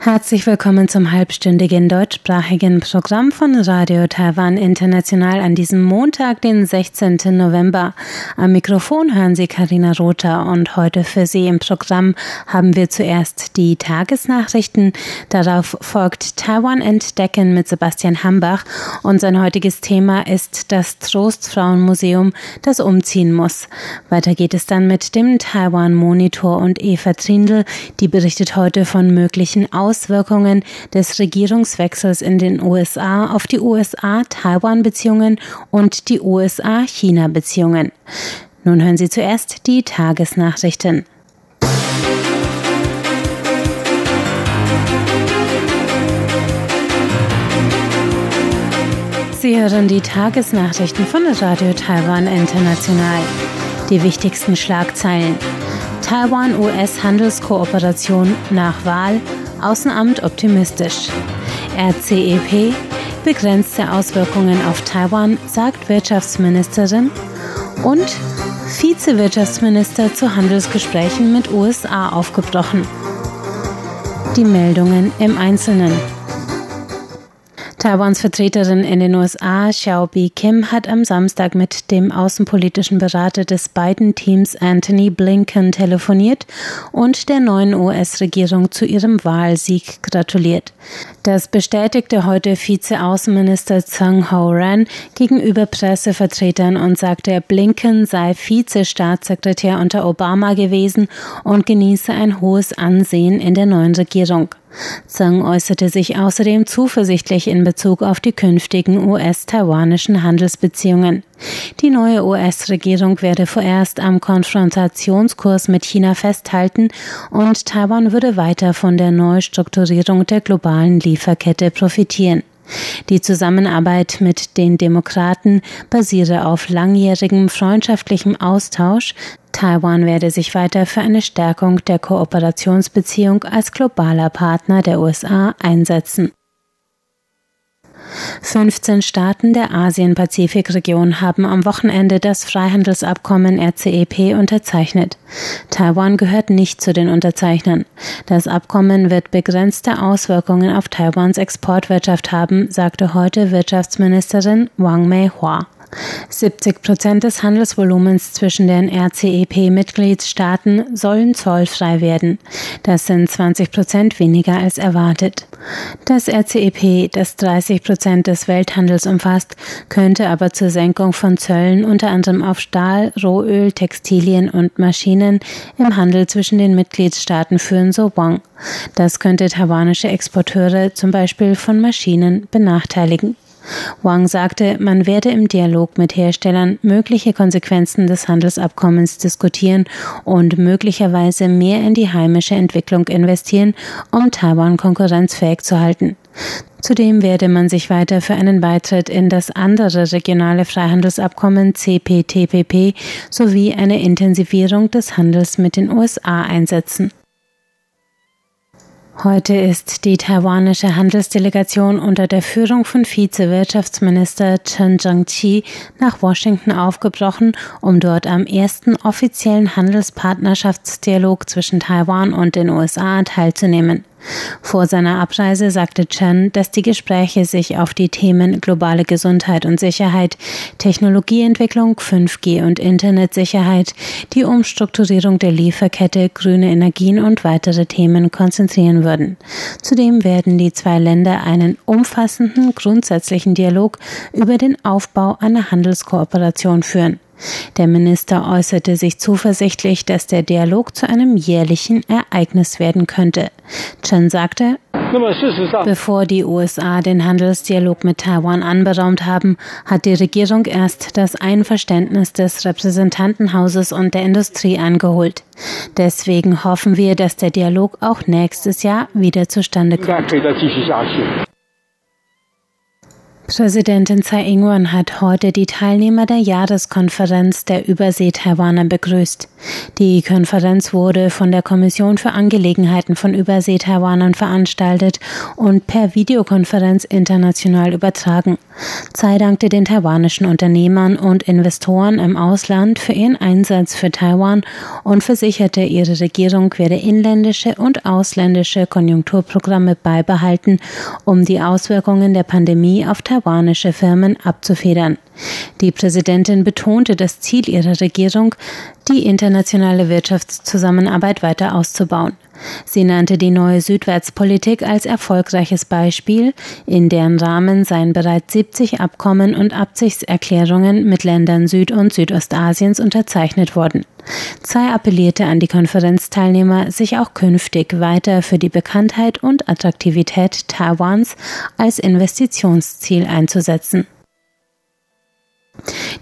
Herzlich willkommen zum halbstündigen deutschsprachigen Programm von Radio Taiwan International an diesem Montag, den 16. November. Am Mikrofon hören Sie Karina Rother und heute für Sie im Programm haben wir zuerst die Tagesnachrichten. Darauf folgt Taiwan entdecken mit Sebastian Hambach und sein heutiges Thema ist das Trostfrauenmuseum, das umziehen muss. Weiter geht es dann mit dem Taiwan Monitor und Eva Trindl, die berichtet heute von möglichen Aus Auswirkungen des Regierungswechsels in den USA auf die USA-Taiwan-Beziehungen und die USA-China-Beziehungen. Nun hören Sie zuerst die Tagesnachrichten. Sie hören die Tagesnachrichten von Radio Taiwan International. Die wichtigsten Schlagzeilen. Taiwan-US-Handelskooperation nach Wahl Außenamt optimistisch. RCEP begrenzte Auswirkungen auf Taiwan, sagt Wirtschaftsministerin. Und Vizewirtschaftsminister zu Handelsgesprächen mit USA aufgebrochen. Die Meldungen im Einzelnen. Taiwans Vertreterin in den USA, Xiaobi Kim, hat am Samstag mit dem außenpolitischen Berater des beiden Teams Anthony Blinken telefoniert und der neuen US-Regierung zu ihrem Wahlsieg gratuliert. Das bestätigte heute Vize-Außenminister Zhang Ho-ran gegenüber Pressevertretern und sagte, Blinken sei Vize-Staatssekretär unter Obama gewesen und genieße ein hohes Ansehen in der neuen Regierung. Zhang äußerte sich außerdem zuversichtlich in Bezug auf die künftigen US-taiwanischen Handelsbeziehungen. Die neue US-Regierung werde vorerst am Konfrontationskurs mit China festhalten und Taiwan würde weiter von der Neustrukturierung der globalen Lieferkette profitieren. Die Zusammenarbeit mit den Demokraten basiere auf langjährigem freundschaftlichem Austausch. Taiwan werde sich weiter für eine Stärkung der Kooperationsbeziehung als globaler Partner der USA einsetzen. 15 Staaten der Asien-Pazifik-Region haben am Wochenende das Freihandelsabkommen RCEP unterzeichnet. Taiwan gehört nicht zu den Unterzeichnern. Das Abkommen wird begrenzte Auswirkungen auf Taiwans Exportwirtschaft haben, sagte heute Wirtschaftsministerin Wang Mei-Hua. 70 Prozent des Handelsvolumens zwischen den RCEP-Mitgliedstaaten sollen zollfrei werden. Das sind 20 Prozent weniger als erwartet. Das RCEP, das 30 Prozent des Welthandels umfasst, könnte aber zur Senkung von Zöllen unter anderem auf Stahl, Rohöl, Textilien und Maschinen im Handel zwischen den Mitgliedstaaten führen, so Wang. Das könnte taiwanische Exporteure zum Beispiel von Maschinen benachteiligen. Wang sagte, man werde im Dialog mit Herstellern mögliche Konsequenzen des Handelsabkommens diskutieren und möglicherweise mehr in die heimische Entwicklung investieren, um Taiwan konkurrenzfähig zu halten. Zudem werde man sich weiter für einen Beitritt in das andere regionale Freihandelsabkommen CPTPP sowie eine Intensivierung des Handels mit den USA einsetzen. Heute ist die taiwanische Handelsdelegation unter der Führung von Vize-Wirtschaftsminister Chen Jiangqi nach Washington aufgebrochen, um dort am ersten offiziellen Handelspartnerschaftsdialog zwischen Taiwan und den USA teilzunehmen. Vor seiner Abreise sagte Chen, dass die Gespräche sich auf die Themen globale Gesundheit und Sicherheit, Technologieentwicklung, 5G und Internetsicherheit, die Umstrukturierung der Lieferkette, grüne Energien und weitere Themen konzentrieren würden. Zudem werden die zwei Länder einen umfassenden, grundsätzlichen Dialog über den Aufbau einer Handelskooperation führen. Der Minister äußerte sich zuversichtlich, dass der Dialog zu einem jährlichen Ereignis werden könnte. Chen sagte, Bevor die USA den Handelsdialog mit Taiwan anberaumt haben, hat die Regierung erst das Einverständnis des Repräsentantenhauses und der Industrie eingeholt. Deswegen hoffen wir, dass der Dialog auch nächstes Jahr wieder zustande kommt. Präsidentin Tsai Ing-wen hat heute die Teilnehmer der Jahreskonferenz der Übersee-Taiwaner begrüßt. Die Konferenz wurde von der Kommission für Angelegenheiten von Übersee-Taiwanern veranstaltet und per Videokonferenz international übertragen. Tsai dankte den taiwanischen Unternehmern und Investoren im Ausland für ihren Einsatz für Taiwan und versicherte, ihre Regierung werde inländische und ausländische Konjunkturprogramme beibehalten, um die Auswirkungen der Pandemie auf Taiwan taiwanische Firmen abzufedern. Die Präsidentin betonte das Ziel ihrer Regierung, die internationale Wirtschaftszusammenarbeit weiter auszubauen. Sie nannte die neue Südwärtspolitik als erfolgreiches Beispiel, in deren Rahmen seien bereits 70 Abkommen und Absichtserklärungen mit Ländern Süd- und Südostasiens unterzeichnet worden. Tsai appellierte an die Konferenzteilnehmer, sich auch künftig weiter für die Bekanntheit und Attraktivität Taiwans als Investitionsziel einzusetzen.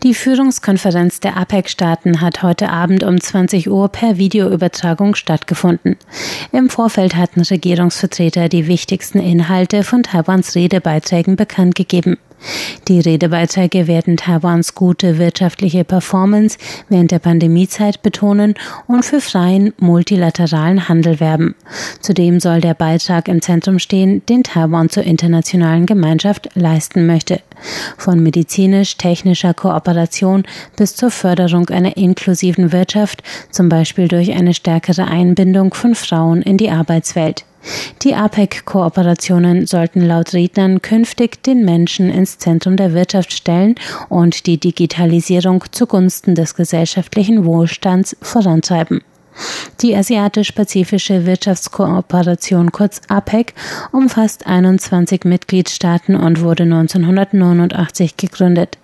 Die Führungskonferenz der APEC-Staaten hat heute Abend um 20 Uhr per Videoübertragung stattgefunden. Im Vorfeld hatten Regierungsvertreter die wichtigsten Inhalte von Taiwans Redebeiträgen bekannt gegeben. Die Redebeiträge werden Taiwans gute wirtschaftliche Performance während der Pandemiezeit betonen und für freien multilateralen Handel werben. Zudem soll der Beitrag im Zentrum stehen, den Taiwan zur internationalen Gemeinschaft leisten möchte. Von medizinisch-technischer Kooperation bis zur Förderung einer inklusiven Wirtschaft, zum Beispiel durch eine stärkere Einbindung von Frauen in die Arbeitswelt. Die APEC-Kooperationen sollten laut Rednern künftig den Menschen ins Zentrum der Wirtschaft stellen und die Digitalisierung zugunsten des gesellschaftlichen Wohlstands vorantreiben. Die Asiatisch-Pazifische Wirtschaftskooperation kurz APEC umfasst 21 Mitgliedstaaten und wurde 1989 gegründet.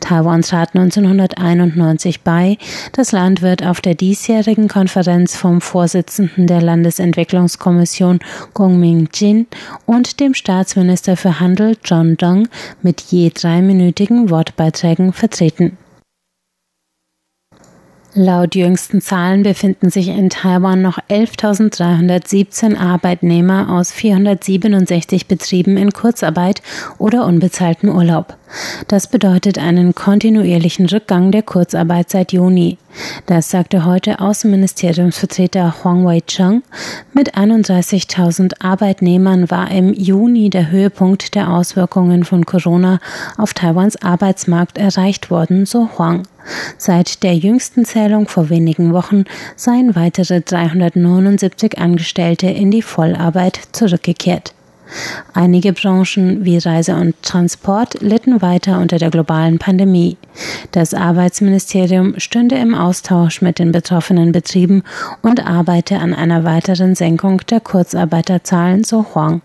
Taiwan trat 1991 bei. Das Land wird auf der diesjährigen Konferenz vom Vorsitzenden der Landesentwicklungskommission Gong Ming-jin und dem Staatsminister für Handel John Dong mit je dreiminütigen Wortbeiträgen vertreten. Laut jüngsten Zahlen befinden sich in Taiwan noch 11.317 Arbeitnehmer aus 467 Betrieben in Kurzarbeit oder unbezahltem Urlaub. Das bedeutet einen kontinuierlichen Rückgang der Kurzarbeit seit Juni. Das sagte heute Außenministeriumsvertreter Huang Wei-cheng. Mit 31.000 Arbeitnehmern war im Juni der Höhepunkt der Auswirkungen von Corona auf Taiwans Arbeitsmarkt erreicht worden, so Huang. Seit der jüngsten Zählung vor wenigen Wochen seien weitere 379 Angestellte in die Vollarbeit zurückgekehrt. Einige Branchen wie Reise und Transport litten weiter unter der globalen Pandemie. Das Arbeitsministerium stünde im Austausch mit den betroffenen Betrieben und arbeite an einer weiteren Senkung der Kurzarbeiterzahlen, so Huang.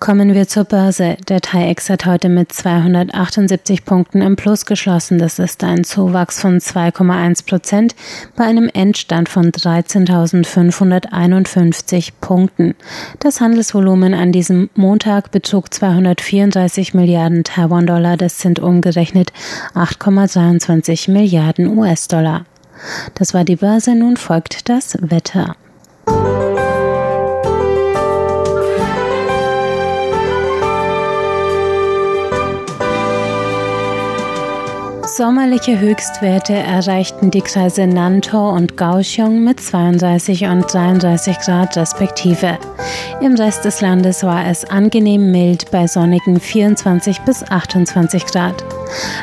Kommen wir zur Börse. Der TAIEX hat heute mit 278 Punkten im Plus geschlossen. Das ist ein Zuwachs von 2,1 Prozent bei einem Endstand von 13.551 Punkten. Das Handelsvolumen an diesem Montag betrug 234 Milliarden Taiwan-Dollar. Das sind umgerechnet 8,23 Milliarden US-Dollar. Das war die Börse. Nun folgt das Wetter. Sommerliche Höchstwerte erreichten die Kreise Nantou und Kaohsiung mit 32 und 33 Grad respektive. Im Rest des Landes war es angenehm mild bei sonnigen 24 bis 28 Grad.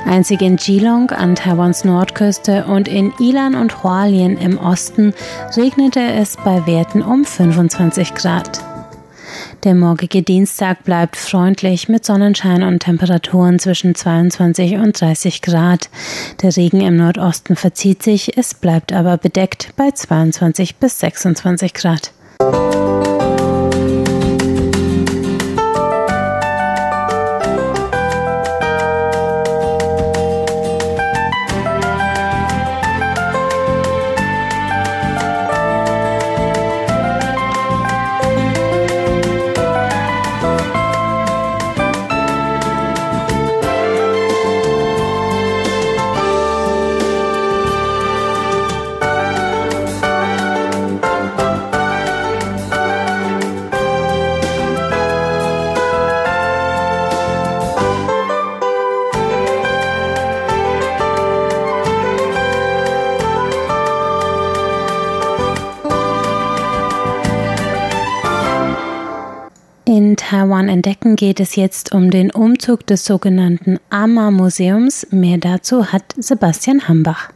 Einzig in Geelong an Taiwans Nordküste und in Ilan und Hualien im Osten regnete es bei Werten um 25 Grad. Der morgige Dienstag bleibt freundlich mit Sonnenschein und Temperaturen zwischen 22 und 30 Grad. Der Regen im Nordosten verzieht sich, es bleibt aber bedeckt bei 22 bis 26 Grad. Geht es jetzt um den Umzug des sogenannten Ama-Museums. Mehr dazu hat Sebastian Hambach.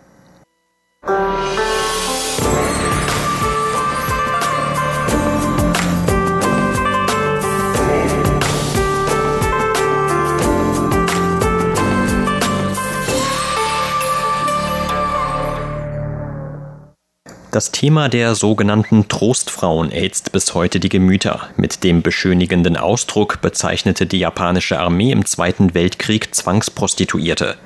Das Thema der sogenannten Trostfrauen erhitzt bis heute die Gemüter. Mit dem beschönigenden Ausdruck bezeichnete die japanische Armee im Zweiten Weltkrieg Zwangsprostituierte.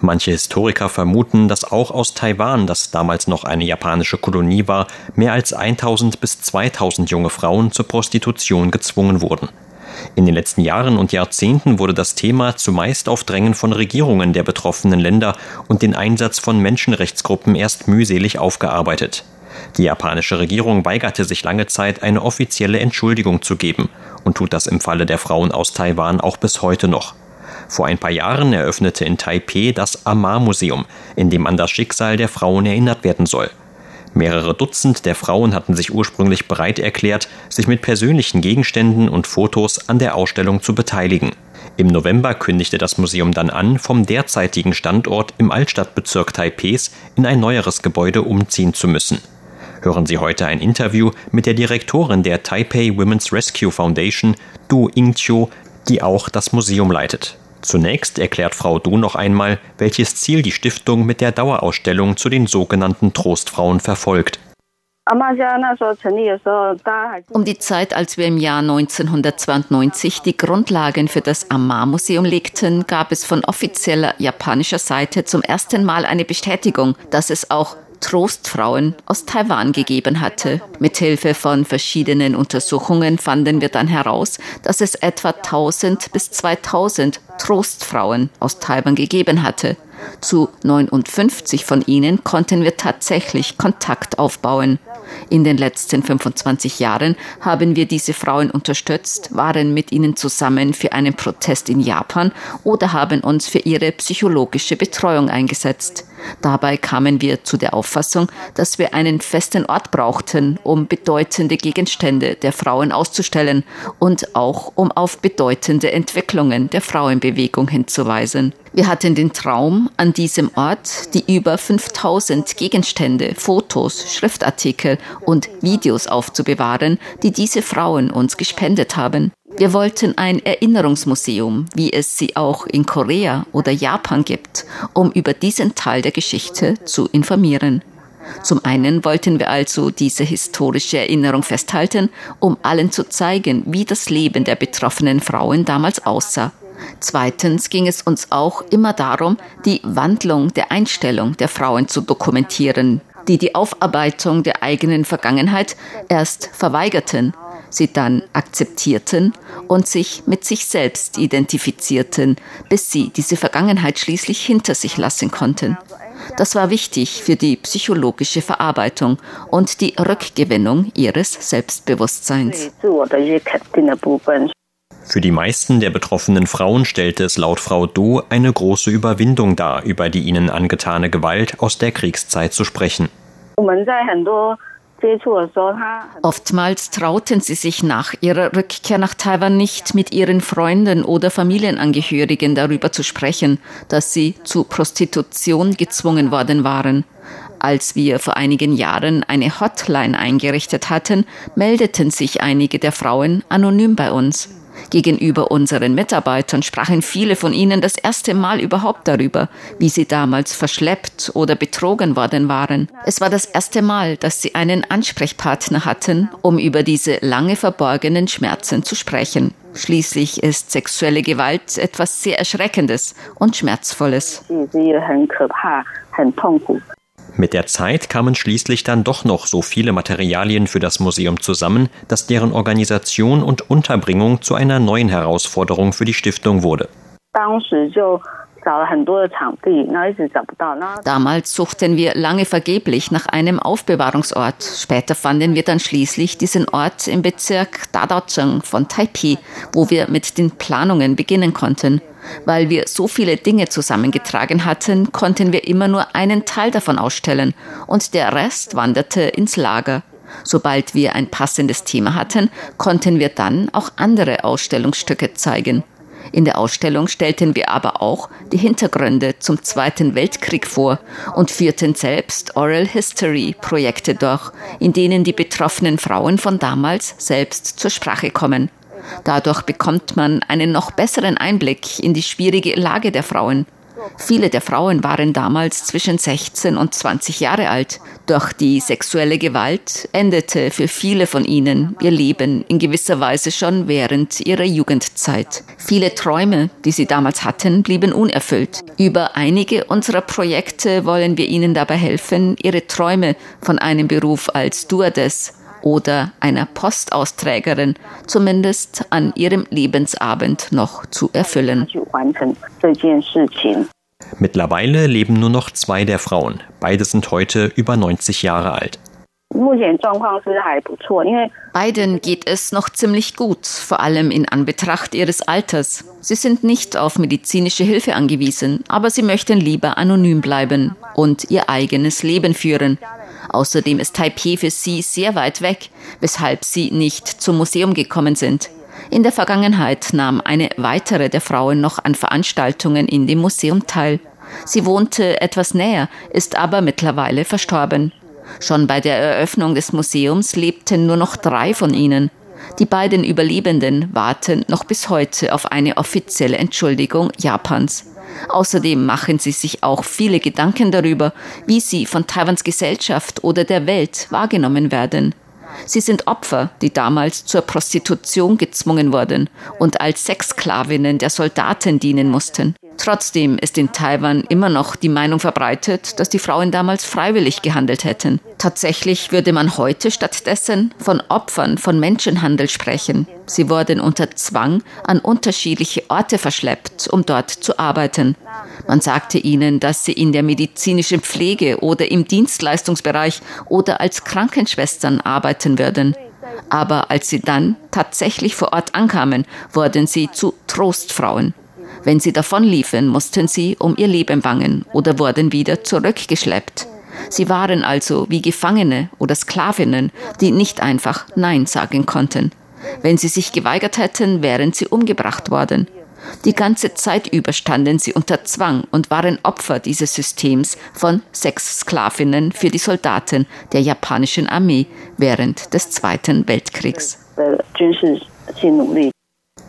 Manche Historiker vermuten, dass auch aus Taiwan, das damals noch eine japanische Kolonie war, mehr als 1000 bis 2000 junge Frauen zur Prostitution gezwungen wurden. In den letzten Jahren und Jahrzehnten wurde das Thema zumeist auf Drängen von Regierungen der betroffenen Länder und den Einsatz von Menschenrechtsgruppen erst mühselig aufgearbeitet. Die japanische Regierung weigerte sich lange Zeit, eine offizielle Entschuldigung zu geben und tut das im Falle der Frauen aus Taiwan auch bis heute noch. Vor ein paar Jahren eröffnete in Taipeh das Amar-Museum, in dem an das Schicksal der Frauen erinnert werden soll. Mehrere Dutzend der Frauen hatten sich ursprünglich bereit erklärt, sich mit persönlichen Gegenständen und Fotos an der Ausstellung zu beteiligen. Im November kündigte das Museum dann an, vom derzeitigen Standort im Altstadtbezirk Taipehs in ein neueres Gebäude umziehen zu müssen. Hören Sie heute ein Interview mit der Direktorin der Taipei Women's Rescue Foundation, Du Ingqiu, die auch das Museum leitet. Zunächst erklärt Frau Du noch einmal, welches Ziel die Stiftung mit der Dauerausstellung zu den sogenannten Trostfrauen verfolgt. Um die Zeit, als wir im Jahr 1992 die Grundlagen für das Amar-Museum legten, gab es von offizieller japanischer Seite zum ersten Mal eine Bestätigung, dass es auch Trostfrauen aus Taiwan gegeben hatte. Mithilfe von verschiedenen Untersuchungen fanden wir dann heraus, dass es etwa 1000 bis 2000 Trostfrauen aus Taiwan gegeben hatte. Zu 59 von ihnen konnten wir tatsächlich Kontakt aufbauen. In den letzten 25 Jahren haben wir diese Frauen unterstützt, waren mit ihnen zusammen für einen Protest in Japan oder haben uns für ihre psychologische Betreuung eingesetzt. Dabei kamen wir zu der Auffassung, dass wir einen festen Ort brauchten, um bedeutende Gegenstände der Frauen auszustellen und auch um auf bedeutende Entwicklungen der Frauenbewegung hinzuweisen. Wir hatten den Traum, an diesem Ort die über 5000 Gegenstände, Fotos, Schriftartikel und Videos aufzubewahren, die diese Frauen uns gespendet haben. Wir wollten ein Erinnerungsmuseum, wie es sie auch in Korea oder Japan gibt, um über diesen Teil der Geschichte zu informieren. Zum einen wollten wir also diese historische Erinnerung festhalten, um allen zu zeigen, wie das Leben der betroffenen Frauen damals aussah. Zweitens ging es uns auch immer darum, die Wandlung der Einstellung der Frauen zu dokumentieren, die die Aufarbeitung der eigenen Vergangenheit erst verweigerten sie dann akzeptierten und sich mit sich selbst identifizierten, bis sie diese Vergangenheit schließlich hinter sich lassen konnten. Das war wichtig für die psychologische Verarbeitung und die Rückgewinnung ihres Selbstbewusstseins. Für die meisten der betroffenen Frauen stellte es laut Frau Do eine große Überwindung dar, über die ihnen angetane Gewalt aus der Kriegszeit zu sprechen. Oftmals trauten sie sich nach ihrer Rückkehr nach Taiwan nicht, mit ihren Freunden oder Familienangehörigen darüber zu sprechen, dass sie zu Prostitution gezwungen worden waren. Als wir vor einigen Jahren eine Hotline eingerichtet hatten, meldeten sich einige der Frauen anonym bei uns. Gegenüber unseren Mitarbeitern sprachen viele von ihnen das erste Mal überhaupt darüber, wie sie damals verschleppt oder betrogen worden waren. Es war das erste Mal, dass sie einen Ansprechpartner hatten, um über diese lange verborgenen Schmerzen zu sprechen. Schließlich ist sexuelle Gewalt etwas sehr Erschreckendes und Schmerzvolles. Mit der Zeit kamen schließlich dann doch noch so viele Materialien für das Museum zusammen, dass deren Organisation und Unterbringung zu einer neuen Herausforderung für die Stiftung wurde. Damals suchten wir lange vergeblich nach einem Aufbewahrungsort. Später fanden wir dann schließlich diesen Ort im Bezirk Dadaocheng von Taipei, wo wir mit den Planungen beginnen konnten. Weil wir so viele Dinge zusammengetragen hatten, konnten wir immer nur einen Teil davon ausstellen und der Rest wanderte ins Lager. Sobald wir ein passendes Thema hatten, konnten wir dann auch andere Ausstellungsstücke zeigen. In der Ausstellung stellten wir aber auch die Hintergründe zum Zweiten Weltkrieg vor und führten selbst Oral History Projekte durch, in denen die betroffenen Frauen von damals selbst zur Sprache kommen. Dadurch bekommt man einen noch besseren Einblick in die schwierige Lage der Frauen. Viele der Frauen waren damals zwischen 16 und 20 Jahre alt. Doch die sexuelle Gewalt endete für viele von ihnen ihr Leben in gewisser Weise schon während ihrer Jugendzeit. Viele Träume, die sie damals hatten, blieben unerfüllt. Über einige unserer Projekte wollen wir ihnen dabei helfen, ihre Träume von einem Beruf als Stewardess oder einer Postausträgerin zumindest an ihrem Lebensabend noch zu erfüllen. Mittlerweile leben nur noch zwei der Frauen. Beide sind heute über 90 Jahre alt. Beiden geht es noch ziemlich gut, vor allem in Anbetracht ihres Alters. Sie sind nicht auf medizinische Hilfe angewiesen, aber sie möchten lieber anonym bleiben und ihr eigenes Leben führen. Außerdem ist Taipei für sie sehr weit weg, weshalb sie nicht zum Museum gekommen sind. In der Vergangenheit nahm eine weitere der Frauen noch an Veranstaltungen in dem Museum teil. Sie wohnte etwas näher, ist aber mittlerweile verstorben. Schon bei der Eröffnung des Museums lebten nur noch drei von ihnen. Die beiden Überlebenden warten noch bis heute auf eine offizielle Entschuldigung Japans. Außerdem machen sie sich auch viele Gedanken darüber, wie sie von Taiwans Gesellschaft oder der Welt wahrgenommen werden. Sie sind Opfer, die damals zur Prostitution gezwungen wurden und als Sexsklavinnen der Soldaten dienen mussten. Trotzdem ist in Taiwan immer noch die Meinung verbreitet, dass die Frauen damals freiwillig gehandelt hätten. Tatsächlich würde man heute stattdessen von Opfern von Menschenhandel sprechen. Sie wurden unter Zwang an unterschiedliche Orte verschleppt, um dort zu arbeiten. Man sagte ihnen, dass sie in der medizinischen Pflege oder im Dienstleistungsbereich oder als Krankenschwestern arbeiten würden. Aber als sie dann tatsächlich vor Ort ankamen, wurden sie zu Trostfrauen. Wenn sie davonliefen, mussten sie um ihr Leben bangen oder wurden wieder zurückgeschleppt. Sie waren also wie Gefangene oder Sklavinnen, die nicht einfach Nein sagen konnten. Wenn sie sich geweigert hätten, wären sie umgebracht worden. Die ganze Zeit über standen sie unter Zwang und waren Opfer dieses Systems von Sexsklavinnen für die Soldaten der japanischen Armee während des Zweiten Weltkriegs.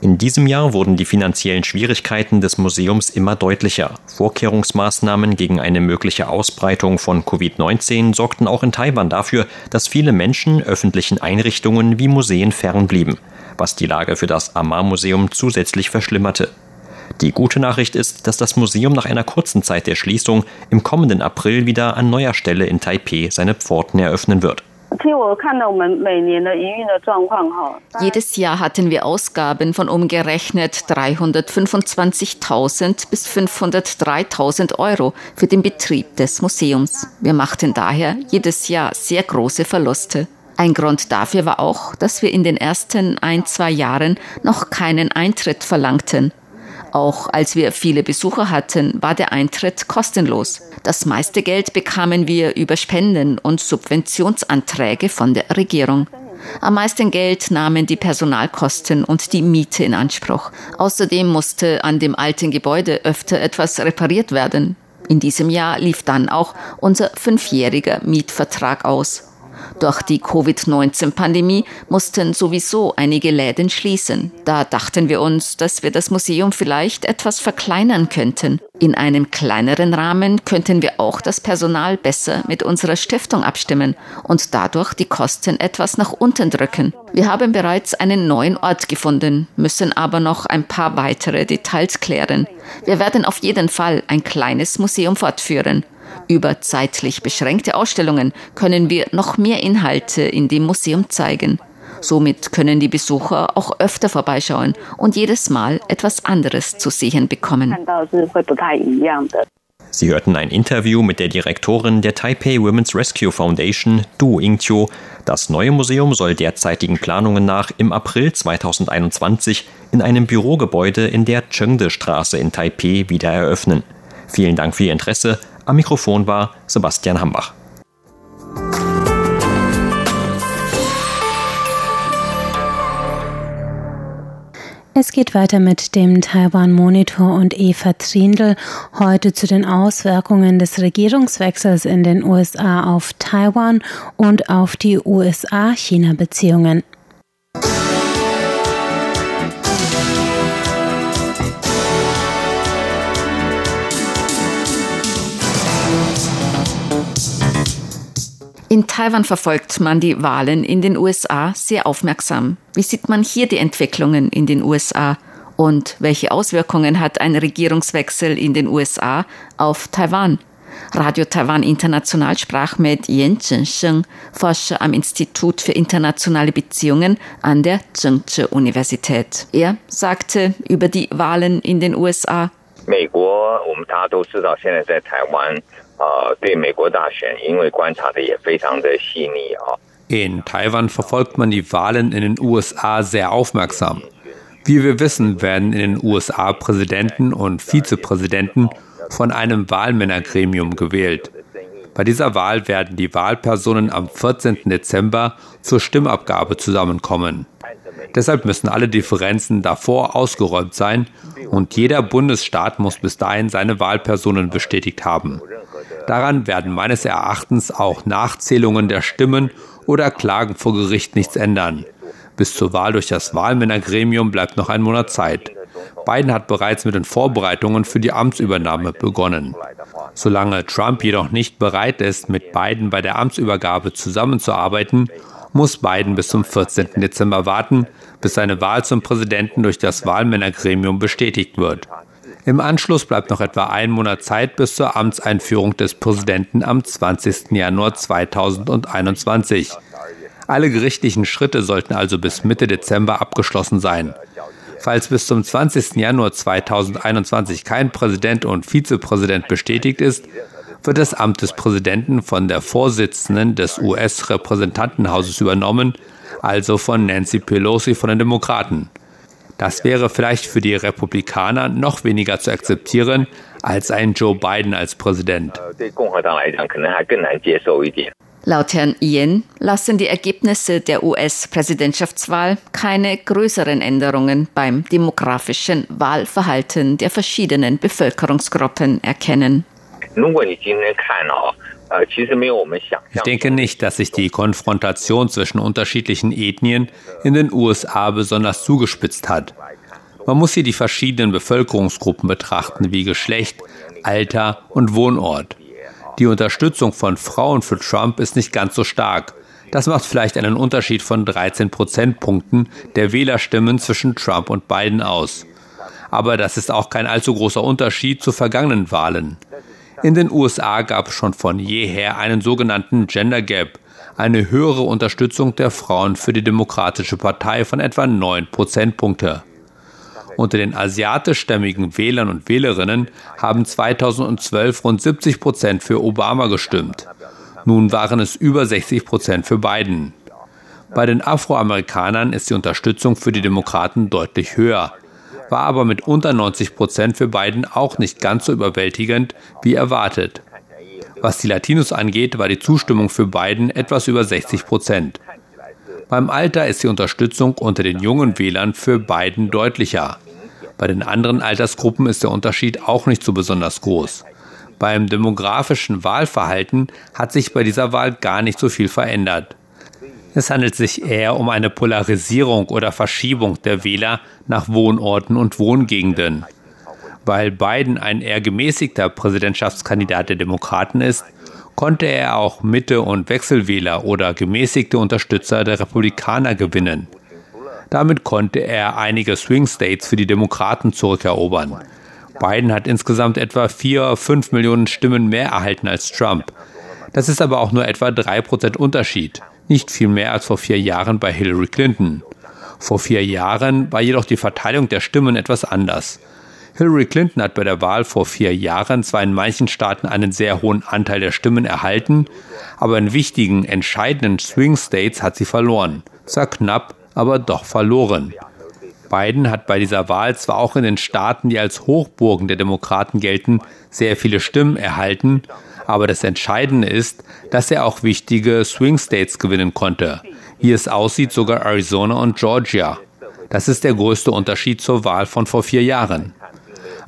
In diesem Jahr wurden die finanziellen Schwierigkeiten des Museums immer deutlicher. Vorkehrungsmaßnahmen gegen eine mögliche Ausbreitung von Covid-19 sorgten auch in Taiwan dafür, dass viele Menschen öffentlichen Einrichtungen wie Museen fernblieben, was die Lage für das Amar-Museum zusätzlich verschlimmerte. Die gute Nachricht ist, dass das Museum nach einer kurzen Zeit der Schließung im kommenden April wieder an neuer Stelle in Taipei seine Pforten eröffnen wird. Jedes Jahr hatten wir Ausgaben von umgerechnet 325.000 bis 503.000 Euro für den Betrieb des Museums. Wir machten daher jedes Jahr sehr große Verluste. Ein Grund dafür war auch, dass wir in den ersten ein, zwei Jahren noch keinen Eintritt verlangten. Auch als wir viele Besucher hatten, war der Eintritt kostenlos. Das meiste Geld bekamen wir über Spenden und Subventionsanträge von der Regierung. Am meisten Geld nahmen die Personalkosten und die Miete in Anspruch. Außerdem musste an dem alten Gebäude öfter etwas repariert werden. In diesem Jahr lief dann auch unser fünfjähriger Mietvertrag aus. Durch die Covid-19-Pandemie mussten sowieso einige Läden schließen. Da dachten wir uns, dass wir das Museum vielleicht etwas verkleinern könnten. In einem kleineren Rahmen könnten wir auch das Personal besser mit unserer Stiftung abstimmen und dadurch die Kosten etwas nach unten drücken. Wir haben bereits einen neuen Ort gefunden, müssen aber noch ein paar weitere Details klären. Wir werden auf jeden Fall ein kleines Museum fortführen. Über zeitlich beschränkte Ausstellungen können wir noch mehr Inhalte in dem Museum zeigen. Somit können die Besucher auch öfter vorbeischauen und jedes Mal etwas anderes zu sehen bekommen. Sie hörten ein Interview mit der Direktorin der Taipei Women's Rescue Foundation, Du Ingqiu. Das neue Museum soll derzeitigen Planungen nach im April 2021 in einem Bürogebäude in der Chengde Straße in Taipei wieder eröffnen. Vielen Dank für Ihr Interesse. Am Mikrofon war Sebastian Hambach. Es geht weiter mit dem Taiwan Monitor und Eva Triendl heute zu den Auswirkungen des Regierungswechsels in den USA auf Taiwan und auf die USA-China-Beziehungen. In Taiwan verfolgt man die Wahlen in den USA sehr aufmerksam. Wie sieht man hier die Entwicklungen in den USA und welche Auswirkungen hat ein Regierungswechsel in den USA auf Taiwan? Radio Taiwan International sprach mit Yen Zhensheng, Forscher am Institut für internationale Beziehungen an der Zhengzhou Universität. Er sagte über die Wahlen in den USA. 美国，我们大家都知道，现在在台湾 in Taiwan verfolgt man die Wahlen in den USA sehr aufmerksam. Wie wir wissen, werden in den USA Präsidenten und Vizepräsidenten von einem Wahlmännergremium gewählt. Bei dieser Wahl werden die Wahlpersonen am 14. Dezember zur Stimmabgabe zusammenkommen. Deshalb müssen alle Differenzen davor ausgeräumt sein und jeder Bundesstaat muss bis dahin seine Wahlpersonen bestätigt haben. Daran werden meines Erachtens auch Nachzählungen der Stimmen oder Klagen vor Gericht nichts ändern. Bis zur Wahl durch das Wahlmännergremium bleibt noch ein Monat Zeit. Biden hat bereits mit den Vorbereitungen für die Amtsübernahme begonnen. Solange Trump jedoch nicht bereit ist, mit Biden bei der Amtsübergabe zusammenzuarbeiten, muss Biden bis zum 14. Dezember warten, bis seine Wahl zum Präsidenten durch das Wahlmännergremium bestätigt wird. Im Anschluss bleibt noch etwa ein Monat Zeit bis zur Amtseinführung des Präsidenten am 20. Januar 2021. Alle gerichtlichen Schritte sollten also bis Mitte Dezember abgeschlossen sein. Falls bis zum 20. Januar 2021 kein Präsident und Vizepräsident bestätigt ist, wird das Amt des Präsidenten von der Vorsitzenden des US-Repräsentantenhauses übernommen, also von Nancy Pelosi von den Demokraten. Das wäre vielleicht für die Republikaner noch weniger zu akzeptieren als ein Joe Biden als Präsident. Laut Herrn Yen lassen die Ergebnisse der US-Präsidentschaftswahl keine größeren Änderungen beim demografischen Wahlverhalten der verschiedenen Bevölkerungsgruppen erkennen. Ich denke nicht, dass sich die Konfrontation zwischen unterschiedlichen Ethnien in den USA besonders zugespitzt hat. Man muss hier die verschiedenen Bevölkerungsgruppen betrachten, wie Geschlecht, Alter und Wohnort. Die Unterstützung von Frauen für Trump ist nicht ganz so stark. Das macht vielleicht einen Unterschied von 13 Prozentpunkten der Wählerstimmen zwischen Trump und Biden aus. Aber das ist auch kein allzu großer Unterschied zu vergangenen Wahlen. In den USA gab es schon von jeher einen sogenannten Gender Gap, eine höhere Unterstützung der Frauen für die Demokratische Partei von etwa 9 Prozentpunkte. Unter den asiatischstämmigen Wählern und Wählerinnen haben 2012 rund 70 Prozent für Obama gestimmt. Nun waren es über 60 Prozent für Biden. Bei den Afroamerikanern ist die Unterstützung für die Demokraten deutlich höher war aber mit unter 90 Prozent für Biden auch nicht ganz so überwältigend wie erwartet. Was die Latinos angeht, war die Zustimmung für Biden etwas über 60 Prozent. Beim Alter ist die Unterstützung unter den jungen Wählern für Biden deutlicher. Bei den anderen Altersgruppen ist der Unterschied auch nicht so besonders groß. Beim demografischen Wahlverhalten hat sich bei dieser Wahl gar nicht so viel verändert. Es handelt sich eher um eine Polarisierung oder Verschiebung der Wähler nach Wohnorten und Wohngegenden. Weil Biden ein eher gemäßigter Präsidentschaftskandidat der Demokraten ist, konnte er auch Mitte- und Wechselwähler oder gemäßigte Unterstützer der Republikaner gewinnen. Damit konnte er einige Swing States für die Demokraten zurückerobern. Biden hat insgesamt etwa 4, 5 Millionen Stimmen mehr erhalten als Trump. Das ist aber auch nur etwa 3% Unterschied nicht viel mehr als vor vier Jahren bei Hillary Clinton. Vor vier Jahren war jedoch die Verteilung der Stimmen etwas anders. Hillary Clinton hat bei der Wahl vor vier Jahren zwar in manchen Staaten einen sehr hohen Anteil der Stimmen erhalten, aber in wichtigen, entscheidenden Swing States hat sie verloren. Zwar knapp, aber doch verloren. Biden hat bei dieser Wahl zwar auch in den Staaten, die als Hochburgen der Demokraten gelten, sehr viele Stimmen erhalten, aber das Entscheidende ist, dass er auch wichtige Swing States gewinnen konnte. Wie es aussieht, sogar Arizona und Georgia. Das ist der größte Unterschied zur Wahl von vor vier Jahren.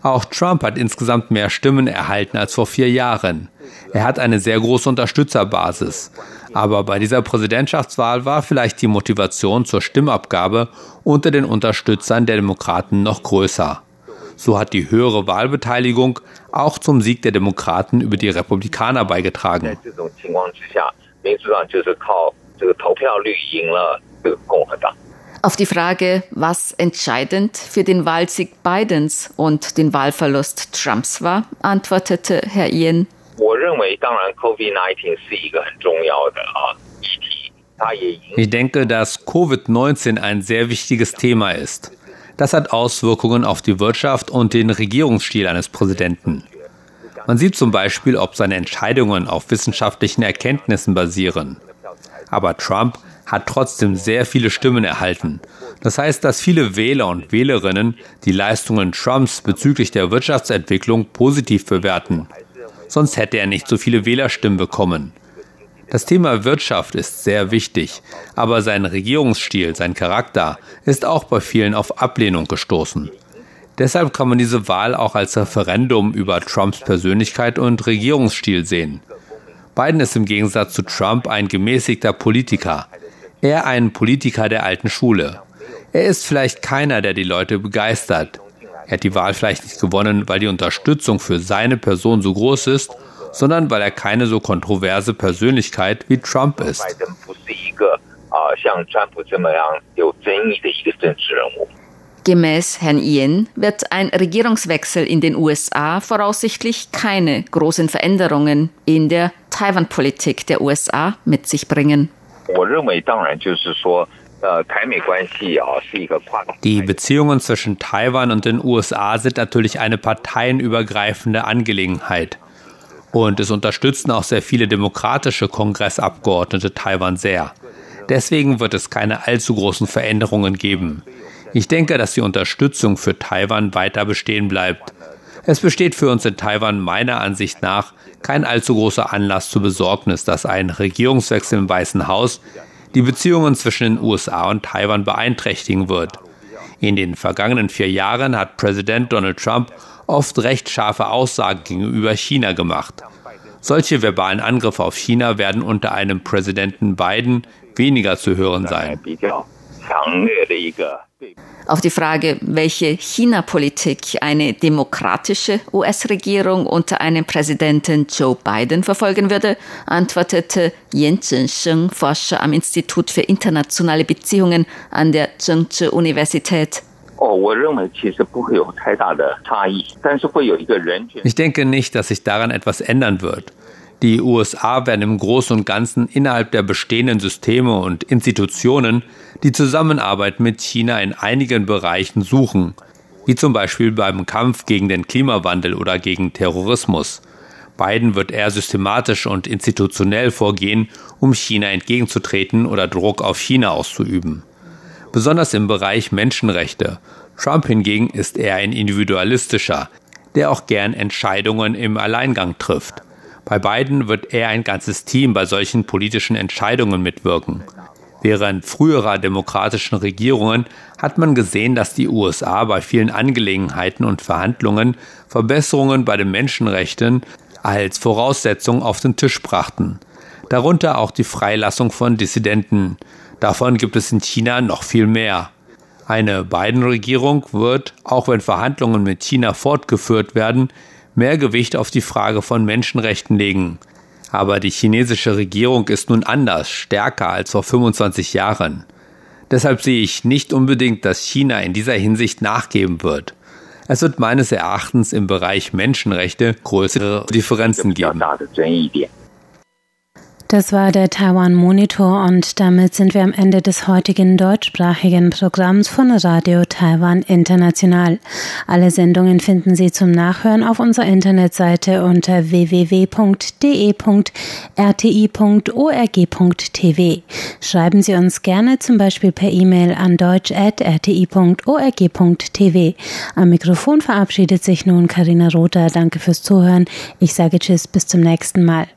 Auch Trump hat insgesamt mehr Stimmen erhalten als vor vier Jahren. Er hat eine sehr große Unterstützerbasis. Aber bei dieser Präsidentschaftswahl war vielleicht die Motivation zur Stimmabgabe unter den Unterstützern der Demokraten noch größer. So hat die höhere Wahlbeteiligung auch zum Sieg der Demokraten über die Republikaner beigetragen. Auf die Frage, was entscheidend für den Wahlsieg Bidens und den Wahlverlust Trumps war, antwortete Herr Yen. Ich denke, dass Covid-19 ein sehr wichtiges Thema ist. Das hat Auswirkungen auf die Wirtschaft und den Regierungsstil eines Präsidenten. Man sieht zum Beispiel, ob seine Entscheidungen auf wissenschaftlichen Erkenntnissen basieren. Aber Trump hat trotzdem sehr viele Stimmen erhalten. Das heißt, dass viele Wähler und Wählerinnen die Leistungen Trumps bezüglich der Wirtschaftsentwicklung positiv bewerten. Sonst hätte er nicht so viele Wählerstimmen bekommen. Das Thema Wirtschaft ist sehr wichtig, aber sein Regierungsstil, sein Charakter ist auch bei vielen auf Ablehnung gestoßen. Deshalb kann man diese Wahl auch als Referendum über Trumps Persönlichkeit und Regierungsstil sehen. Biden ist im Gegensatz zu Trump ein gemäßigter Politiker. Er ein Politiker der alten Schule. Er ist vielleicht keiner, der die Leute begeistert. Er hat die Wahl vielleicht nicht gewonnen, weil die Unterstützung für seine Person so groß ist, sondern weil er keine so kontroverse Persönlichkeit wie Trump ist. Gemäß Herrn Yen wird ein Regierungswechsel in den USA voraussichtlich keine großen Veränderungen in der Taiwan-Politik der USA mit sich bringen. Die Beziehungen zwischen Taiwan und den USA sind natürlich eine parteienübergreifende Angelegenheit. Und es unterstützen auch sehr viele demokratische Kongressabgeordnete Taiwan sehr. Deswegen wird es keine allzu großen Veränderungen geben. Ich denke, dass die Unterstützung für Taiwan weiter bestehen bleibt. Es besteht für uns in Taiwan meiner Ansicht nach kein allzu großer Anlass zur Besorgnis, dass ein Regierungswechsel im Weißen Haus die Beziehungen zwischen den USA und Taiwan beeinträchtigen wird. In den vergangenen vier Jahren hat Präsident Donald Trump oft recht scharfe Aussagen gegenüber China gemacht. Solche verbalen Angriffe auf China werden unter einem Präsidenten Biden weniger zu hören sein. Auf die Frage, welche China-Politik eine demokratische US-Regierung unter einem Präsidenten Joe Biden verfolgen würde, antwortete Yan Zhensheng, Forscher am Institut für internationale Beziehungen an der Zhengzhou-Universität. Ich denke nicht, dass sich daran etwas ändern wird. Die USA werden im Großen und Ganzen innerhalb der bestehenden Systeme und Institutionen die Zusammenarbeit mit China in einigen Bereichen suchen, wie zum Beispiel beim Kampf gegen den Klimawandel oder gegen Terrorismus. Biden wird eher systematisch und institutionell vorgehen, um China entgegenzutreten oder Druck auf China auszuüben. Besonders im Bereich Menschenrechte. Trump hingegen ist eher ein individualistischer, der auch gern Entscheidungen im Alleingang trifft. Bei beiden wird eher ein ganzes Team bei solchen politischen Entscheidungen mitwirken. Während früherer demokratischen Regierungen hat man gesehen, dass die USA bei vielen Angelegenheiten und Verhandlungen Verbesserungen bei den Menschenrechten als Voraussetzung auf den Tisch brachten. Darunter auch die Freilassung von Dissidenten. Davon gibt es in China noch viel mehr. Eine Biden-Regierung wird, auch wenn Verhandlungen mit China fortgeführt werden, mehr Gewicht auf die Frage von Menschenrechten legen. Aber die chinesische Regierung ist nun anders, stärker als vor 25 Jahren. Deshalb sehe ich nicht unbedingt, dass China in dieser Hinsicht nachgeben wird. Es wird meines Erachtens im Bereich Menschenrechte größere Differenzen geben. Das war der Taiwan Monitor und damit sind wir am Ende des heutigen deutschsprachigen Programms von Radio Taiwan International. Alle Sendungen finden Sie zum Nachhören auf unserer Internetseite unter www.de.rti.org.tv. Schreiben Sie uns gerne zum Beispiel per E-Mail an deutsch.rti.org.tv. Am Mikrofon verabschiedet sich nun Karina Rother. Danke fürs Zuhören. Ich sage Tschüss, bis zum nächsten Mal.